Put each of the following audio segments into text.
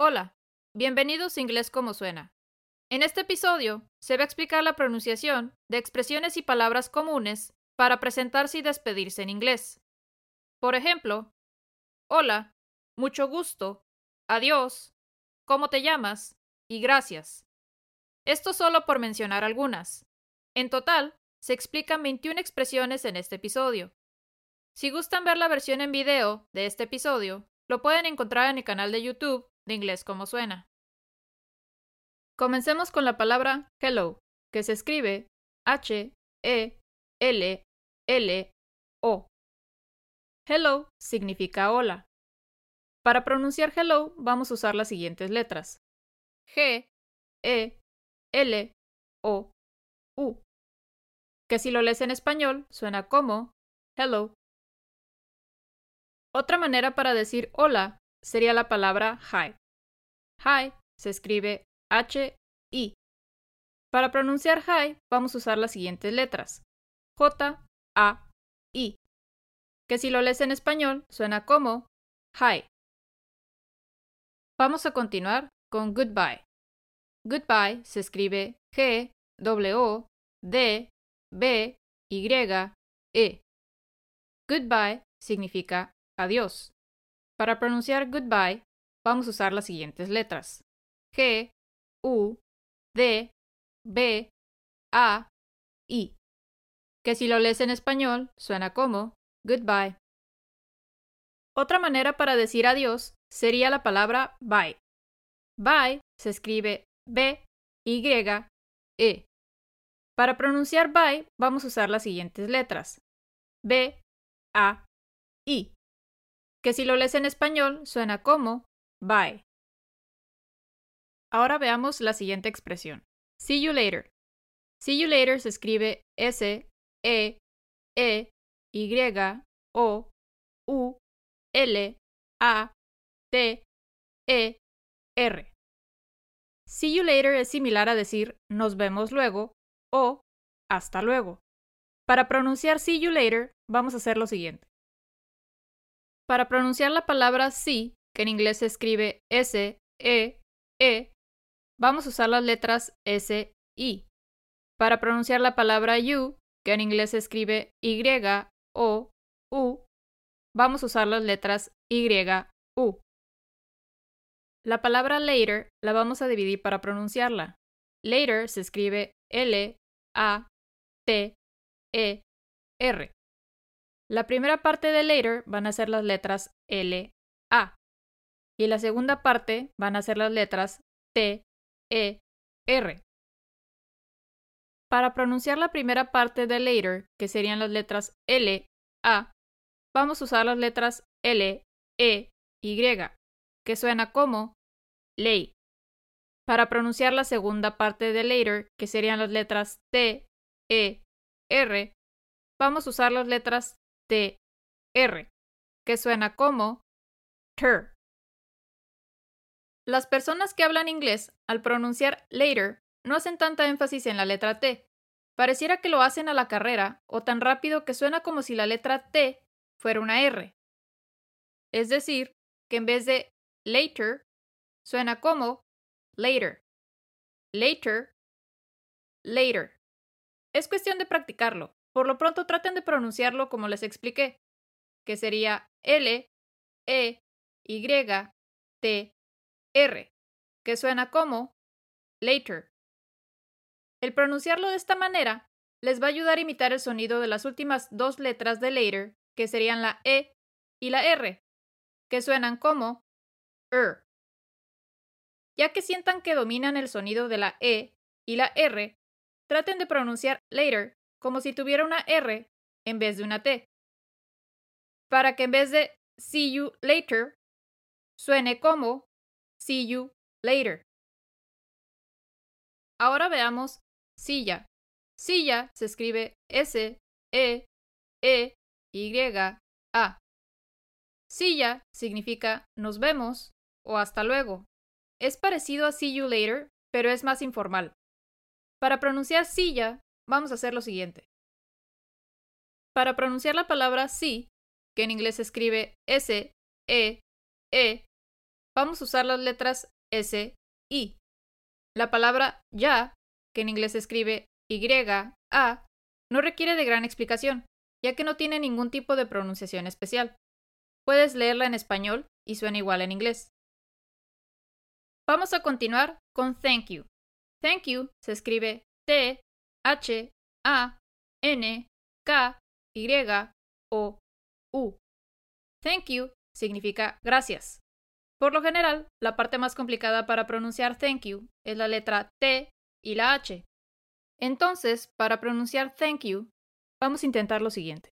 Hola, bienvenidos a Inglés como suena. En este episodio se va a explicar la pronunciación de expresiones y palabras comunes para presentarse y despedirse en inglés. Por ejemplo, hola, mucho gusto, adiós, cómo te llamas y gracias. Esto solo por mencionar algunas. En total, se explican 21 expresiones en este episodio. Si gustan ver la versión en video de este episodio, lo pueden encontrar en el canal de YouTube de Inglés como suena. Comencemos con la palabra hello, que se escribe H E L L O. Hello significa hola. Para pronunciar hello vamos a usar las siguientes letras: G E L O U. Que si lo lees en español suena como hello. Otra manera para decir hola sería la palabra hi. Hi se escribe H-I. Para pronunciar hi vamos a usar las siguientes letras. J-A-I. Que si lo lees en español suena como hi. Vamos a continuar con goodbye. Goodbye se escribe G, W, D, B, Y, E. Goodbye significa adiós. Para pronunciar goodbye, vamos a usar las siguientes letras: G, U, D, B, A, I. Que si lo lees en español, suena como goodbye. Otra manera para decir adiós sería la palabra bye. Bye se escribe B, Y, E. Para pronunciar bye, vamos a usar las siguientes letras: B, A, I que si lo lees en español suena como bye. Ahora veamos la siguiente expresión. See you later. See you later se escribe S, E, E, Y, O, U, L, A, T, E, R. See you later es similar a decir nos vemos luego o hasta luego. Para pronunciar see you later, vamos a hacer lo siguiente. Para pronunciar la palabra sí, que en inglés se escribe S, E, E, vamos a usar las letras S, I. Para pronunciar la palabra you, que en inglés se escribe Y, O, U, vamos a usar las letras Y, U. La palabra later la vamos a dividir para pronunciarla. Later se escribe L, A, T, E, R. La primera parte de later van a ser las letras L, A. Y la segunda parte van a ser las letras T, E, R. Para pronunciar la primera parte de later, que serían las letras L, A, vamos a usar las letras L, E, Y, que suena como ley. Para pronunciar la segunda parte de later, que serían las letras T, E, R, vamos a usar las letras T, R, que suena como ter. Las personas que hablan inglés, al pronunciar later, no hacen tanta énfasis en la letra T. Pareciera que lo hacen a la carrera o tan rápido que suena como si la letra T fuera una R. Es decir, que en vez de later, suena como later. Later, later. Es cuestión de practicarlo. Por lo pronto traten de pronunciarlo como les expliqué, que sería L, E, Y, T, R, que suena como later. El pronunciarlo de esta manera les va a ayudar a imitar el sonido de las últimas dos letras de later, que serían la E y la R, que suenan como er. Ya que sientan que dominan el sonido de la E y la R, traten de pronunciar later como si tuviera una R en vez de una T. Para que en vez de see you later suene como see you later. Ahora veamos silla. Silla se escribe S, E, E, Y, A. Silla significa nos vemos o hasta luego. Es parecido a see you later, pero es más informal. Para pronunciar silla vamos a hacer lo siguiente. Para pronunciar la palabra sí, que en inglés se escribe S, E, E, vamos a usar las letras S, I. La palabra ya, que en inglés se escribe Y, A, no requiere de gran explicación, ya que no tiene ningún tipo de pronunciación especial. Puedes leerla en español y suena igual en inglés. Vamos a continuar con thank you. Thank you se escribe T, H, A, N, K, Y, O, U. Thank you significa gracias. Por lo general, la parte más complicada para pronunciar thank you es la letra T y la H. Entonces, para pronunciar thank you, vamos a intentar lo siguiente.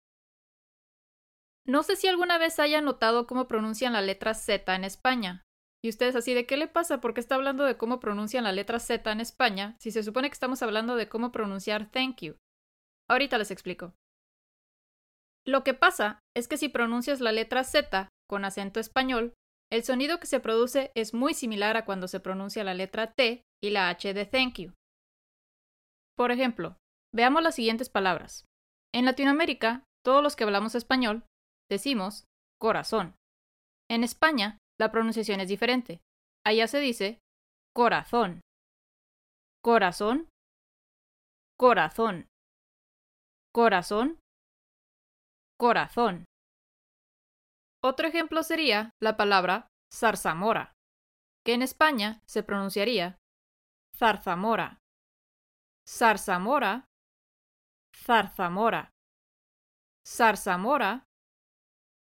No sé si alguna vez hayan notado cómo pronuncian la letra Z en España. Y ustedes así, ¿de qué le pasa? ¿Por qué está hablando de cómo pronuncian la letra Z en España si se supone que estamos hablando de cómo pronunciar thank you? Ahorita les explico. Lo que pasa es que si pronuncias la letra Z con acento español, el sonido que se produce es muy similar a cuando se pronuncia la letra T y la H de thank you. Por ejemplo, veamos las siguientes palabras. En Latinoamérica, todos los que hablamos español decimos corazón. En España, la pronunciación es diferente. Allá se dice corazón. Corazón. Corazón. Corazón. Corazón. Otro ejemplo sería la palabra zarzamora, que en España se pronunciaría zarzamora. Zarzamora, zarzamora. Zarzamora,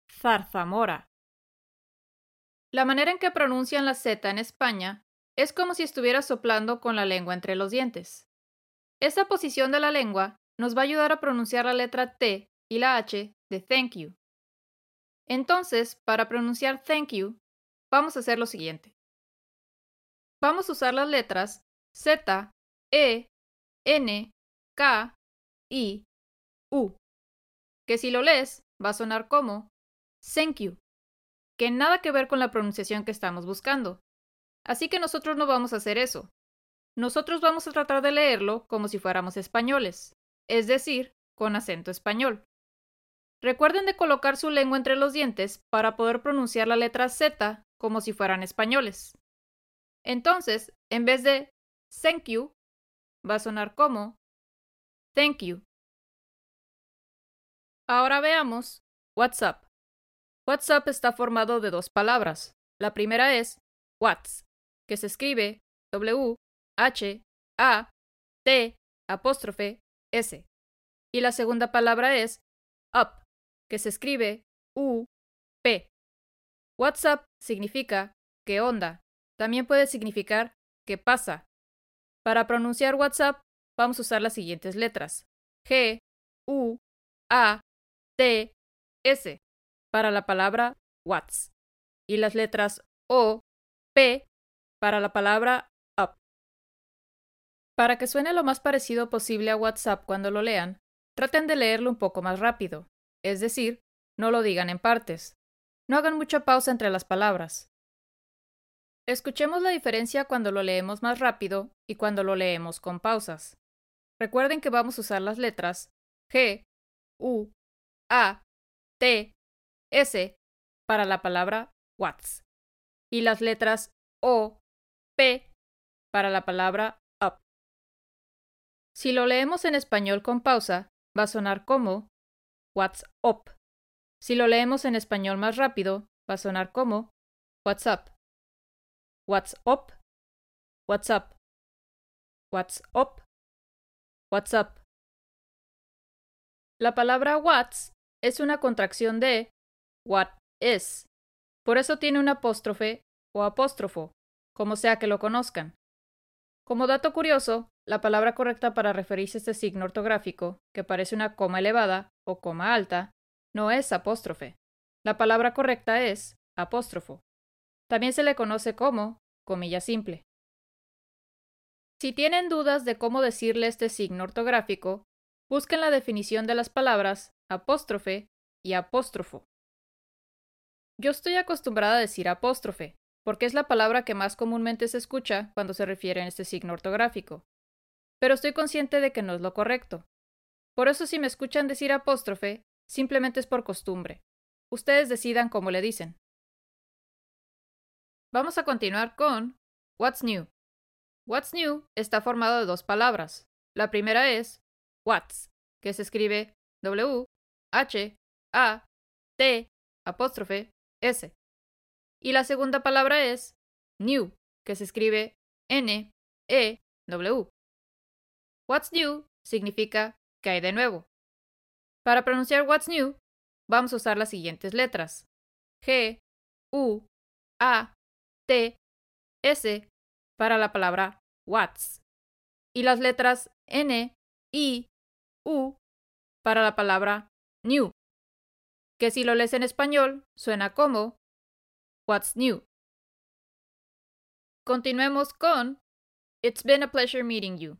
zarzamora. La manera en que pronuncian la Z en España es como si estuviera soplando con la lengua entre los dientes. Esta posición de la lengua nos va a ayudar a pronunciar la letra T y la H de thank you. Entonces, para pronunciar thank you, vamos a hacer lo siguiente. Vamos a usar las letras Z, E, N, K, I, U, que si lo lees va a sonar como thank you, que nada que ver con la pronunciación que estamos buscando. Así que nosotros no vamos a hacer eso. Nosotros vamos a tratar de leerlo como si fuéramos españoles, es decir, con acento español. Recuerden de colocar su lengua entre los dientes para poder pronunciar la letra Z como si fueran españoles. Entonces, en vez de thank you, va a sonar como thank you. Ahora veamos WhatsApp. WhatsApp está formado de dos palabras. La primera es Whats, que se escribe W H A T apóstrofe S. Y la segunda palabra es up, que se escribe U, P. WhatsApp significa ¿qué onda? También puede significar ¿qué pasa? Para pronunciar WhatsApp vamos a usar las siguientes letras. G, U, A, T, S para la palabra Whats y las letras O, P para la palabra up. Para que suene lo más parecido posible a WhatsApp cuando lo lean, traten de leerlo un poco más rápido. Es decir, no lo digan en partes. No hagan mucha pausa entre las palabras. Escuchemos la diferencia cuando lo leemos más rápido y cuando lo leemos con pausas. Recuerden que vamos a usar las letras G, U, A, T, S para la palabra Whats y las letras O, P para la palabra up. Si lo leemos en español con pausa, va a sonar como What's up. Si lo leemos en español más rápido, va a sonar como What's up. What's up. What's up. What's up. What's up. La palabra what's es una contracción de what is. Por eso tiene un apóstrofe o apóstrofo, como sea que lo conozcan. Como dato curioso, la palabra correcta para referirse a este signo ortográfico, que parece una coma elevada o coma alta, no es apóstrofe. La palabra correcta es apóstrofo. También se le conoce como comilla simple. Si tienen dudas de cómo decirle este signo ortográfico, busquen la definición de las palabras apóstrofe y apóstrofo. Yo estoy acostumbrada a decir apóstrofe, porque es la palabra que más comúnmente se escucha cuando se refiere a este signo ortográfico. Pero estoy consciente de que no es lo correcto. Por eso si me escuchan decir apóstrofe, simplemente es por costumbre. Ustedes decidan cómo le dicen. Vamos a continuar con What's New. What's New está formado de dos palabras. La primera es What's, que se escribe W, H, A, T, apóstrofe, S. Y la segunda palabra es New, que se escribe N, E, W. What's New significa que hay de nuevo. Para pronunciar What's New, vamos a usar las siguientes letras. G, U, A, T, S para la palabra What's. Y las letras N, I, U para la palabra New. Que si lo lees en español suena como What's New. Continuemos con It's been a pleasure meeting you.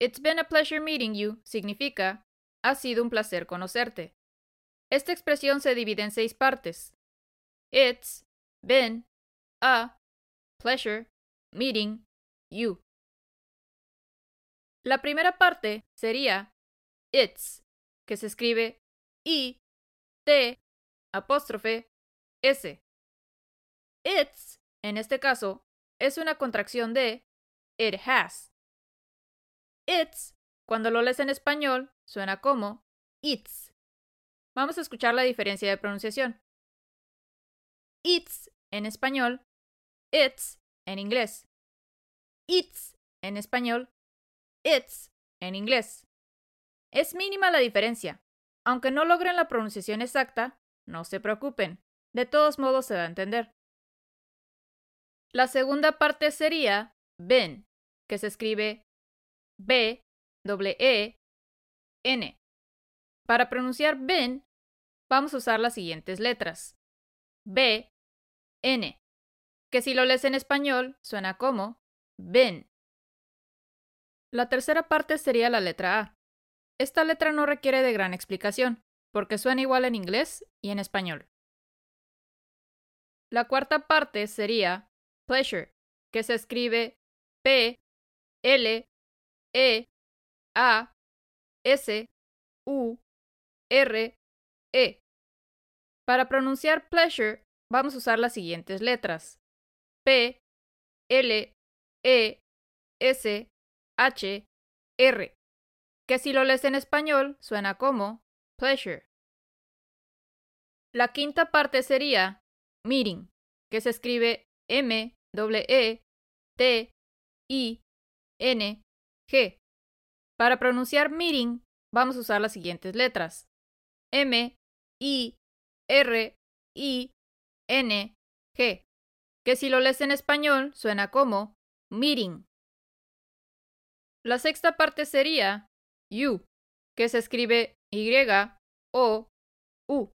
It's been a pleasure meeting you significa ha sido un placer conocerte. Esta expresión se divide en seis partes. It's been a pleasure meeting you. La primera parte sería it's, que se escribe I, T, apóstrofe, S. It's, en este caso, es una contracción de it has. It's, cuando lo lees en español, suena como it's. Vamos a escuchar la diferencia de pronunciación. It's en español, it's en inglés. It's en español, it's en inglés. Es mínima la diferencia. Aunque no logren la pronunciación exacta, no se preocupen. De todos modos se da a entender. La segunda parte sería been, que se escribe B, E, N. Para pronunciar been, vamos a usar las siguientes letras. B, N, que si lo lees en español suena como been. La tercera parte sería la letra A. Esta letra no requiere de gran explicación, porque suena igual en inglés y en español. La cuarta parte sería pleasure, que se escribe P, L, E, A, S, U, R, E. Para pronunciar pleasure vamos a usar las siguientes letras. P, L, E, S, H, R, que si lo lees en español suena como La quinta parte sería meeting, que se escribe M, E, T, I, N, G. Para pronunciar meeting, vamos a usar las siguientes letras: M, I, R, I, N, G, que si lo lees en español suena como meeting. La sexta parte sería you, que se escribe Y, O, U.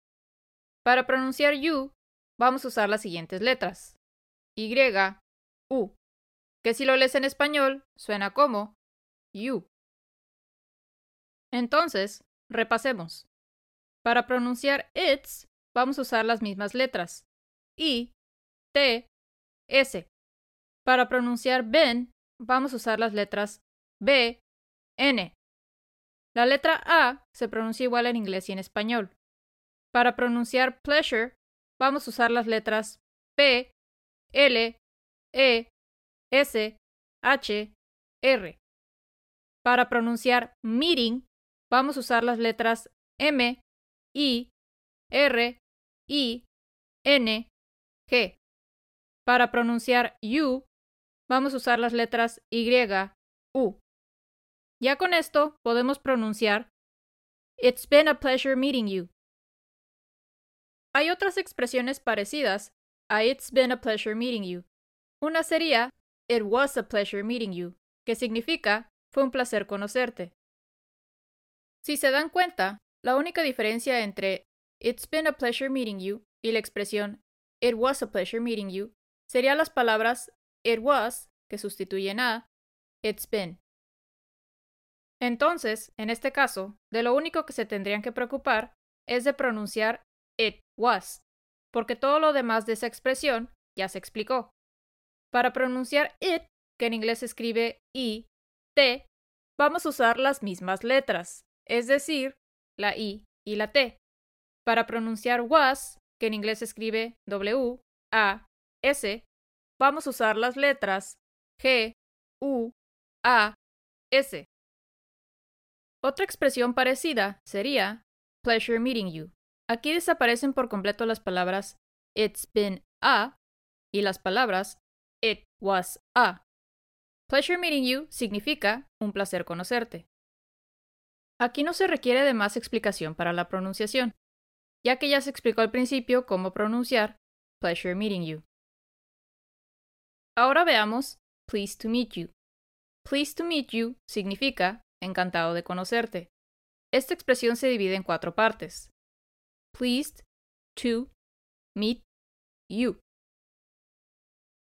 Para pronunciar you, vamos a usar las siguientes letras. Y, U, que si lo lees en español suena como you. Entonces, repasemos. Para pronunciar it's, vamos a usar las mismas letras. I, T, S. Para pronunciar ben, vamos a usar las letras B, N. La letra A se pronuncia igual en inglés y en español. Para pronunciar pleasure, vamos a usar las letras P, L, E, S, H, R. Para pronunciar meeting, vamos a usar las letras M, I, R, I, N, G. Para pronunciar you, vamos a usar las letras Y, U. Ya con esto podemos pronunciar It's been a pleasure meeting you. Hay otras expresiones parecidas a It's been a pleasure meeting you. Una sería It was a pleasure meeting you, que significa fue un placer conocerte. Si se dan cuenta, la única diferencia entre It's been a pleasure meeting you y la expresión It was a pleasure meeting you serían las palabras It was, que sustituyen a It's been. Entonces, en este caso, de lo único que se tendrían que preocupar es de pronunciar it was, porque todo lo demás de esa expresión ya se explicó. Para pronunciar it, que en inglés se escribe i, t, vamos a usar las mismas letras, es decir, la i y la t. Para pronunciar was, que en inglés se escribe w, a, s, vamos a usar las letras G, U, A, S. Otra expresión parecida sería pleasure meeting you. Aquí desaparecen por completo las palabras it's been a y las palabras it was a. Pleasure meeting you significa un placer conocerte. Aquí no se requiere de más explicación para la pronunciación, ya que ya se explicó al principio cómo pronunciar pleasure meeting you. Ahora veamos pleased to meet you. Pleased to meet you significa encantado de conocerte. Esta expresión se divide en cuatro partes. Pleased to meet you.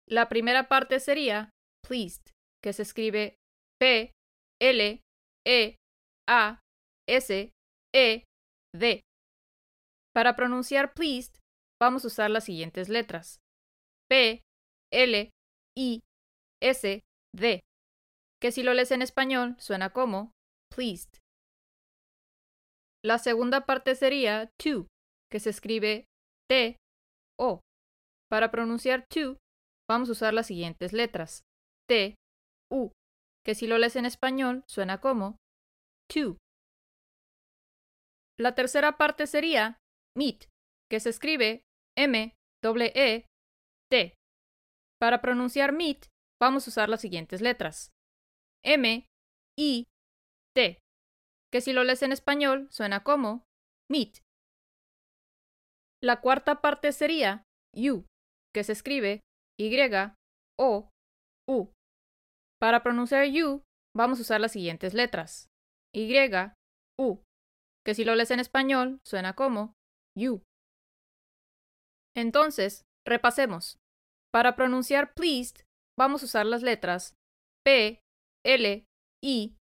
La primera parte sería pleased, que se escribe P, L, E, A, S, E, D. Para pronunciar pleased, vamos a usar las siguientes letras. P, L, I, S, D. Que si lo lees en español suena como pleased. La segunda parte sería to, que se escribe T, O. Para pronunciar to, vamos a usar las siguientes letras. T, U, que si lo lees en español suena como to. La tercera parte sería meet, que se escribe M, E, T. Para pronunciar meet, vamos a usar las siguientes letras. M, I, T, que si lo lees en español suena como meet. La cuarta parte sería you, que se escribe Y, O, U. Para pronunciar you, vamos a usar las siguientes letras. Y, U, que si lo lees en español suena como you. Entonces, repasemos. Para pronunciar pleased, vamos a usar las letras P, L, I,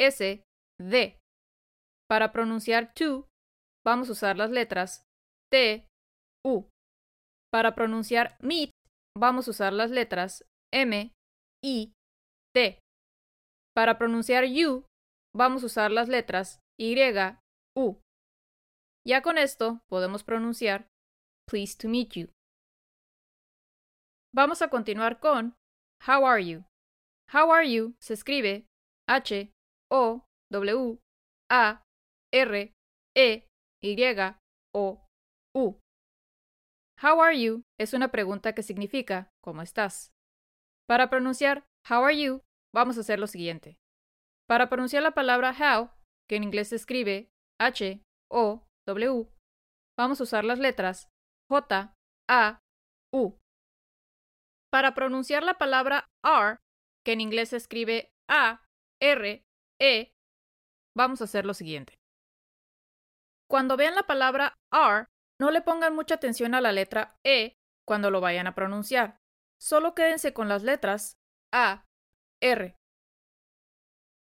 S, D. Para pronunciar to, vamos a usar las letras T, U. Para pronunciar meet, vamos a usar las letras M, I, T. Para pronunciar you, vamos a usar las letras Y, U. Ya con esto podemos pronunciar Pleased to meet you. Vamos a continuar con How are you? How are you se escribe H O W A R E Y O U. How are you es una pregunta que significa ¿cómo estás? Para pronunciar How are you vamos a hacer lo siguiente. Para pronunciar la palabra how, que en inglés se escribe H O W, vamos a usar las letras J, A, U. Para pronunciar la palabra are, que en inglés se escribe A, R, E, vamos a hacer lo siguiente. Cuando vean la palabra are, no le pongan mucha atención a la letra E cuando lo vayan a pronunciar. Solo quédense con las letras A, R.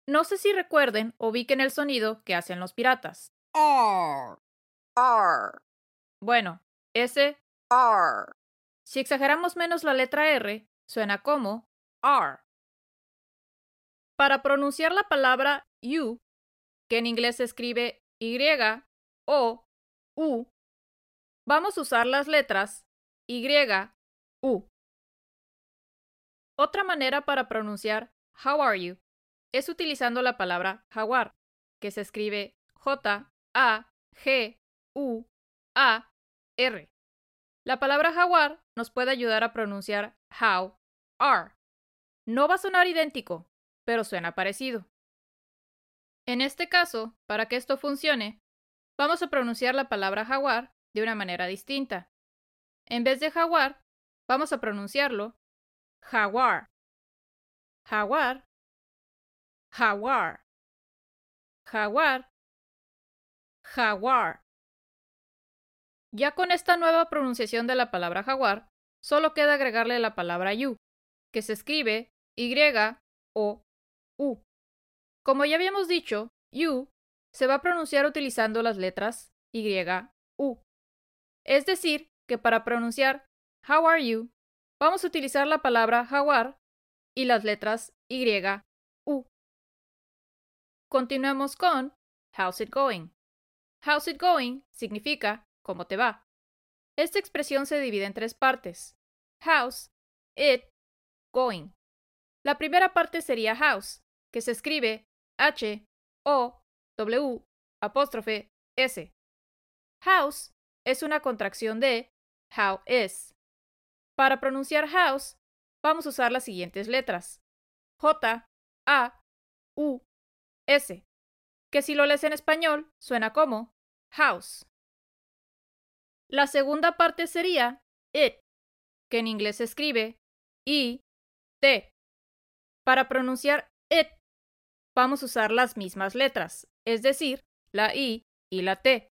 No sé si recuerden o ubiquen el sonido que hacen los piratas. R. R. Bueno, ese R. Si exageramos menos la letra R, suena como R. Para pronunciar la palabra you, que en inglés se escribe Y o U, vamos a usar las letras Y, U. Otra manera para pronunciar How are you es utilizando la palabra jaguar, que se escribe J, A, G, U, A, R. La palabra jaguar nos puede ayudar a pronunciar how, are. No va a sonar idéntico, pero suena parecido. En este caso, para que esto funcione, vamos a pronunciar la palabra jaguar de una manera distinta. En vez de jaguar, vamos a pronunciarlo jaguar. Jaguar. Jaguar. Jaguar. Jaguar. Ya con esta nueva pronunciación de la palabra jaguar, solo queda agregarle la palabra you, que se escribe Y o U. Como ya habíamos dicho, you se va a pronunciar utilizando las letras Y, U. Es decir, que para pronunciar How are you, vamos a utilizar la palabra jaguar y las letras Y, U. Continuemos con How's it going? How's it going significa ¿Cómo te va? Esta expresión se divide en tres partes. How's, it, going. La primera parte sería house, que se escribe H, O, W, apóstrofe, S. House es una contracción de how is. Para pronunciar house, vamos a usar las siguientes letras. J, A, U, S, que si lo lees en español suena como house. La segunda parte sería it, que en inglés se escribe I, T. Para pronunciar it, vamos a usar las mismas letras, es decir, la I y la T.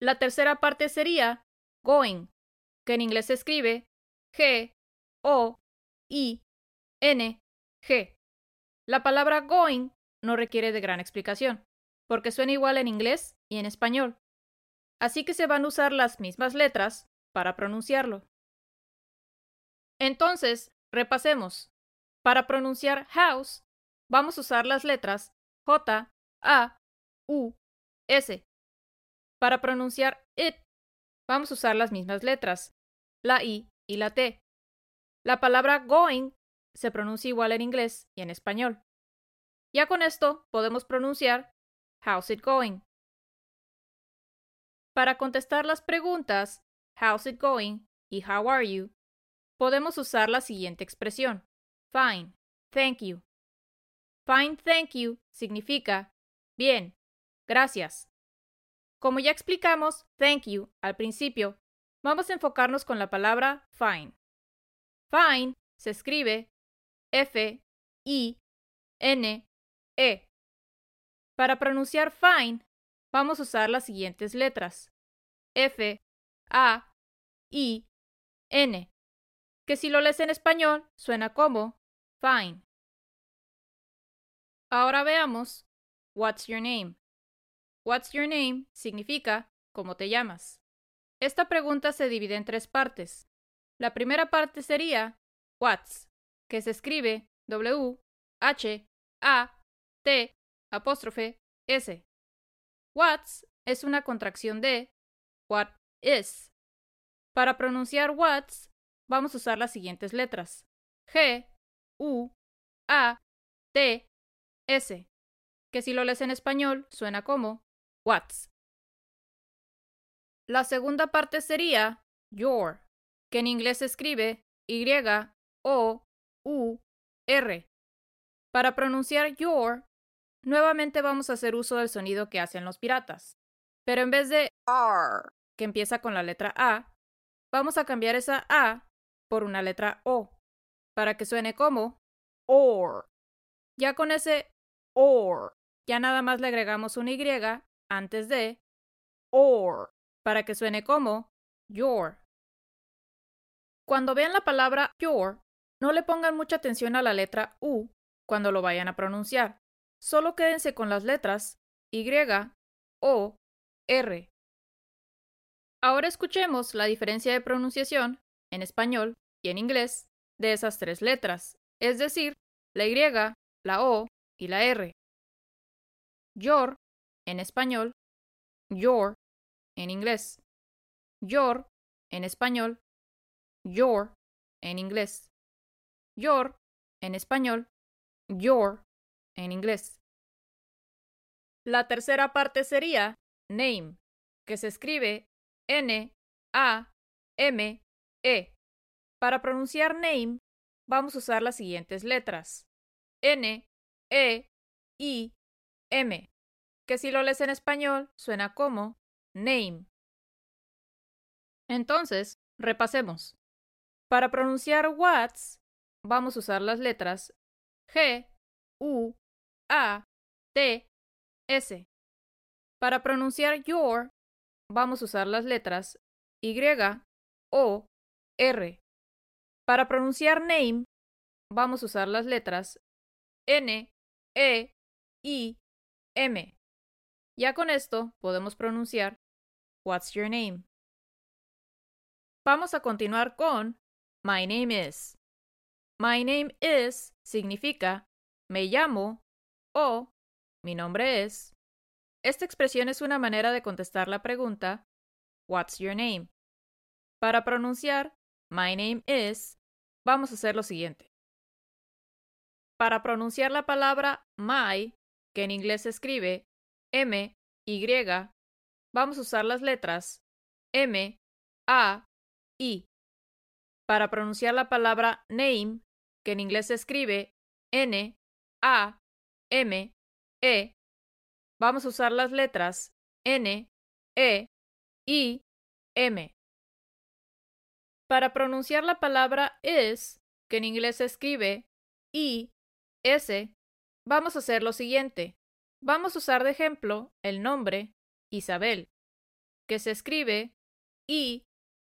La tercera parte sería going, que en inglés se escribe G, O, I, N, G. La palabra going no requiere de gran explicación, porque suena igual en inglés y en español. Así que se van a usar las mismas letras para pronunciarlo. Entonces, repasemos. Para pronunciar house, vamos a usar las letras J, A, U, S. Para pronunciar it, vamos a usar las mismas letras, la I y la T. La palabra going se pronuncia igual en inglés y en español. Ya con esto podemos pronunciar How's it going? Para contestar las preguntas How's it going y How are you, podemos usar la siguiente expresión. Fine, thank you. Fine, thank you significa bien, gracias. Como ya explicamos thank you al principio, vamos a enfocarnos con la palabra fine. Fine se escribe F, I, N, E. Para pronunciar fine, vamos a usar las siguientes letras. F, A, I, N, que si lo lees en español suena como fine. Ahora veamos What's your name? What's your name significa ¿cómo te llamas? Esta pregunta se divide en tres partes. La primera parte sería What's, que se escribe W, H, A, T, apóstrofe, S. What's es una contracción de What is. Para pronunciar What's, vamos a usar las siguientes letras: G, U, A, T, S, que si lo lees en español suena como What's. La segunda parte sería Your, que en inglés se escribe Y, O, U, R. Para pronunciar Your, nuevamente vamos a hacer uso del sonido que hacen los piratas. Pero en vez de R, que empieza con la letra A, vamos a cambiar esa A por una letra O, para que suene como OR. Ya con ese OR, ya nada más le agregamos una Y antes de OR, para que suene como your. Cuando vean la palabra your, no le pongan mucha atención a la letra U cuando lo vayan a pronunciar. Solo quédense con las letras Y, O, R. Ahora escuchemos la diferencia de pronunciación en español y en inglés de esas tres letras, es decir, la Y, la O y la R. Your en español, your en inglés. Your en español, your en inglés. Your en español, your en inglés. La tercera parte sería name, que se escribe N A M E. Para pronunciar name, vamos a usar las siguientes letras: N E I M, que si lo lees en español suena como name. Entonces, repasemos. Para pronunciar what's, vamos a usar las letras G, U, A, T, S. Para pronunciar your, vamos a usar las letras Y, O, R. Para pronunciar name, vamos a usar las letras N, E, I, M. Ya con esto podemos pronunciar What's your name? Vamos a continuar con My name is. My name is significa me llamo o mi nombre es. Esta expresión es una manera de contestar la pregunta What's your name? Para pronunciar My name is, vamos a hacer lo siguiente. Para pronunciar la palabra my, que en inglés se escribe M, Y, vamos a usar las letras M, A, I. Para pronunciar la palabra name, que en inglés se escribe N, A, M, E, vamos a usar las letras N, E, I, M. Para pronunciar la palabra is, que en inglés se escribe I, S, vamos a hacer lo siguiente. Vamos a usar de ejemplo el nombre Isabel, que se escribe I,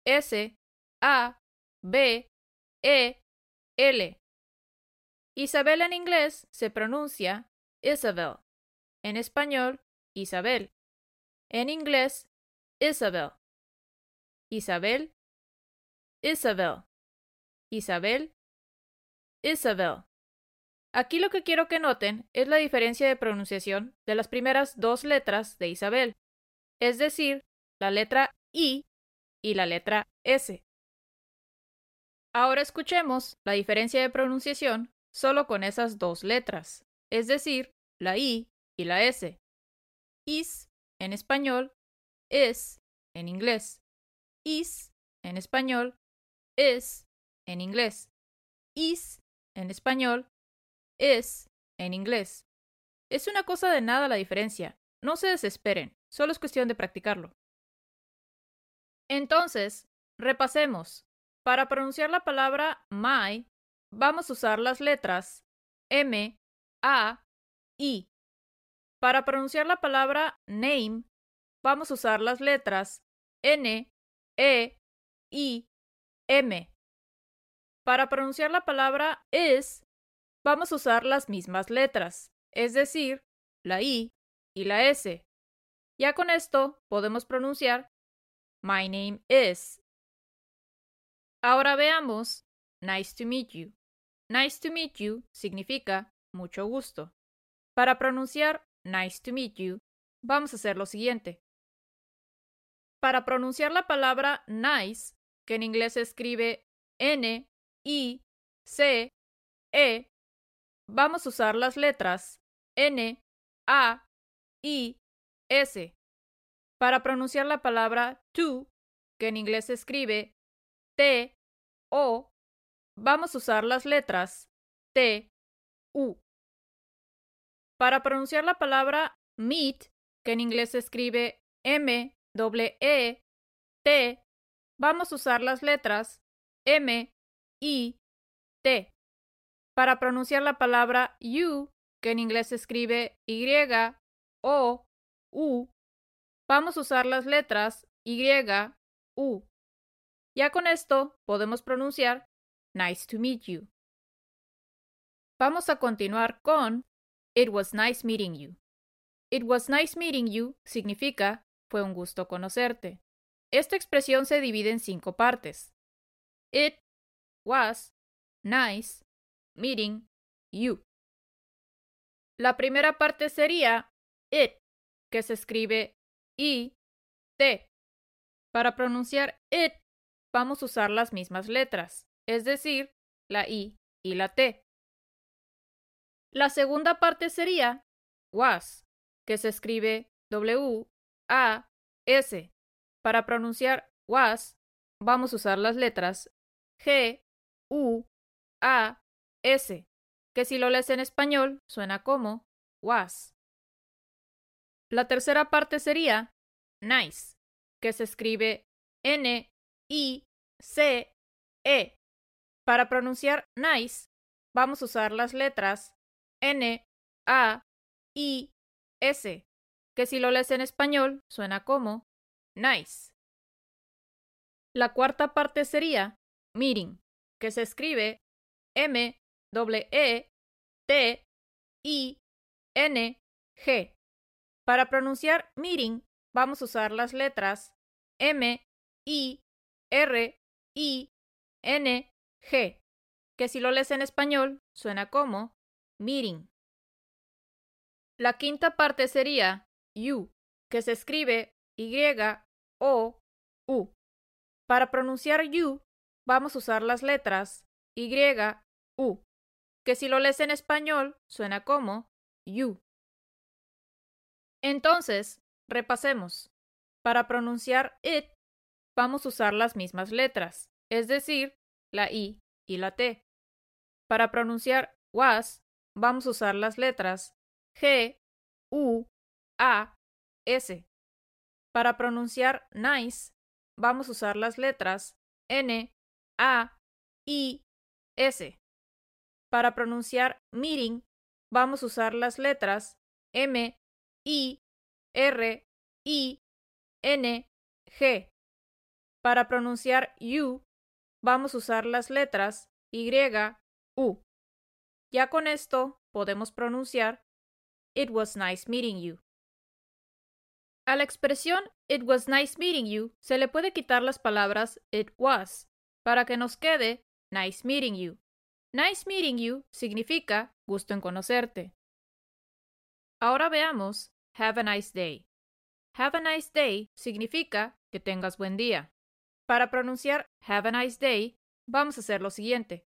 S, A, B, E, L. Isabel en inglés se pronuncia Isabel. En español, Isabel. En inglés, Isabel. Isabel, Isabel. Isabel, Isabel. Aquí lo que quiero que noten es la diferencia de pronunciación de las primeras dos letras de Isabel, es decir, la letra I y la letra S. Ahora escuchemos la diferencia de pronunciación solo con esas dos letras, es decir, la I y la S. Is en español, es en inglés. Is en español, es en inglés. Is en español, es en inglés. Es una cosa de nada la diferencia. No se desesperen, solo es cuestión de practicarlo. Entonces, repasemos. Para pronunciar la palabra my, vamos a usar las letras M, A, I. Para pronunciar la palabra name, vamos a usar las letras N, E, I, M. Para pronunciar la palabra is, vamos a usar las mismas letras, es decir, la I y la S. Ya con esto podemos pronunciar My name is. Ahora veamos Nice to meet you. Nice to meet you significa mucho gusto. Para pronunciar Nice to meet you, vamos a hacer lo siguiente. Para pronunciar la palabra nice, que en inglés se escribe N, I, C, E, vamos a usar las letras N, A, I, S. Para pronunciar la palabra to, que en inglés se escribe T, O, vamos a usar las letras T, U. Para pronunciar la palabra meet, que en inglés se escribe M, E, T, vamos a usar las letras M, I, T. Para pronunciar la palabra you, que en inglés se escribe Y, O, U, vamos a usar las letras Y, U. Ya con esto podemos pronunciar Nice to meet you. Vamos a continuar con It was nice meeting you. It was nice meeting you significa fue un gusto conocerte. Esta expresión se divide en cinco partes. It was nice meeting you. La primera parte sería it, que se escribe I, T. Para pronunciar it, vamos a usar las mismas letras, es decir, la I y la T. La segunda parte sería was, que se escribe W, A, S. Para pronunciar was, vamos a usar las letras G, U, A, S, que si lo lees en español suena como was. La tercera parte sería nice, que se escribe N, I, C, E. Para pronunciar nice, vamos a usar las letras N, A, I, S, que si lo lees en español suena como nice. La cuarta parte sería meeting, que se escribe M E T I N G. Para pronunciar meeting vamos a usar las letras M I R I N G, que si lo lees en español suena como meeting. La quinta parte sería you, que se escribe Y O U. Para pronunciar you, vamos a usar las letras Y, U, que si lo lees en español suena como you. Entonces, repasemos. Para pronunciar it, vamos a usar las mismas letras, es decir, la I y la T. Para pronunciar was, vamos a usar las letras G, U, A, S. Para pronunciar nice, vamos a usar las letras N, A, I, S. Para pronunciar meeting, vamos a usar las letras M, I, R, I, N, G. Para pronunciar you, vamos a usar las letras Y, U. Ya con esto podemos pronunciar It was nice meeting you. A la expresión It was nice meeting you se le puede quitar las palabras it was para que nos quede nice meeting you. Nice meeting you significa gusto en conocerte. Ahora veamos have a nice day. Have a nice day significa que tengas buen día. Para pronunciar have a nice day, vamos a hacer lo siguiente.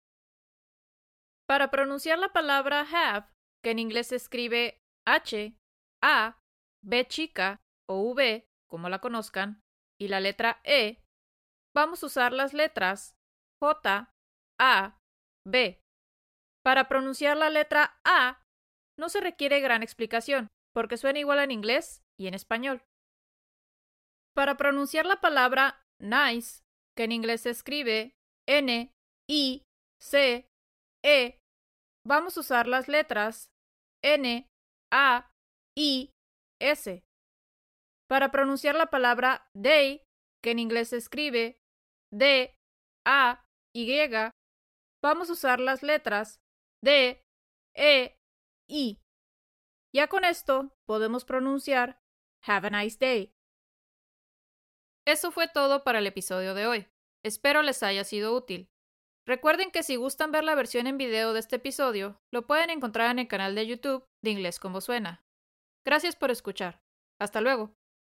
Para pronunciar la palabra have, que en inglés se escribe H, A, B chica o V, como la conozcan, y la letra E, vamos a usar las letras J, A, B. Para pronunciar la letra A, no se requiere gran explicación, porque suena igual en inglés y en español. Para pronunciar la palabra nice, que en inglés se escribe N, I, C, E, vamos a usar las letras N, A, I, S. Para pronunciar la palabra day, que en inglés se escribe D, A, Y, vamos a usar las letras D, E, I. Ya con esto podemos pronunciar Have a nice day. Eso fue todo para el episodio de hoy. Espero les haya sido útil. Recuerden que si gustan ver la versión en video de este episodio, lo pueden encontrar en el canal de YouTube de Inglés como Suena. Gracias por escuchar. Hasta luego.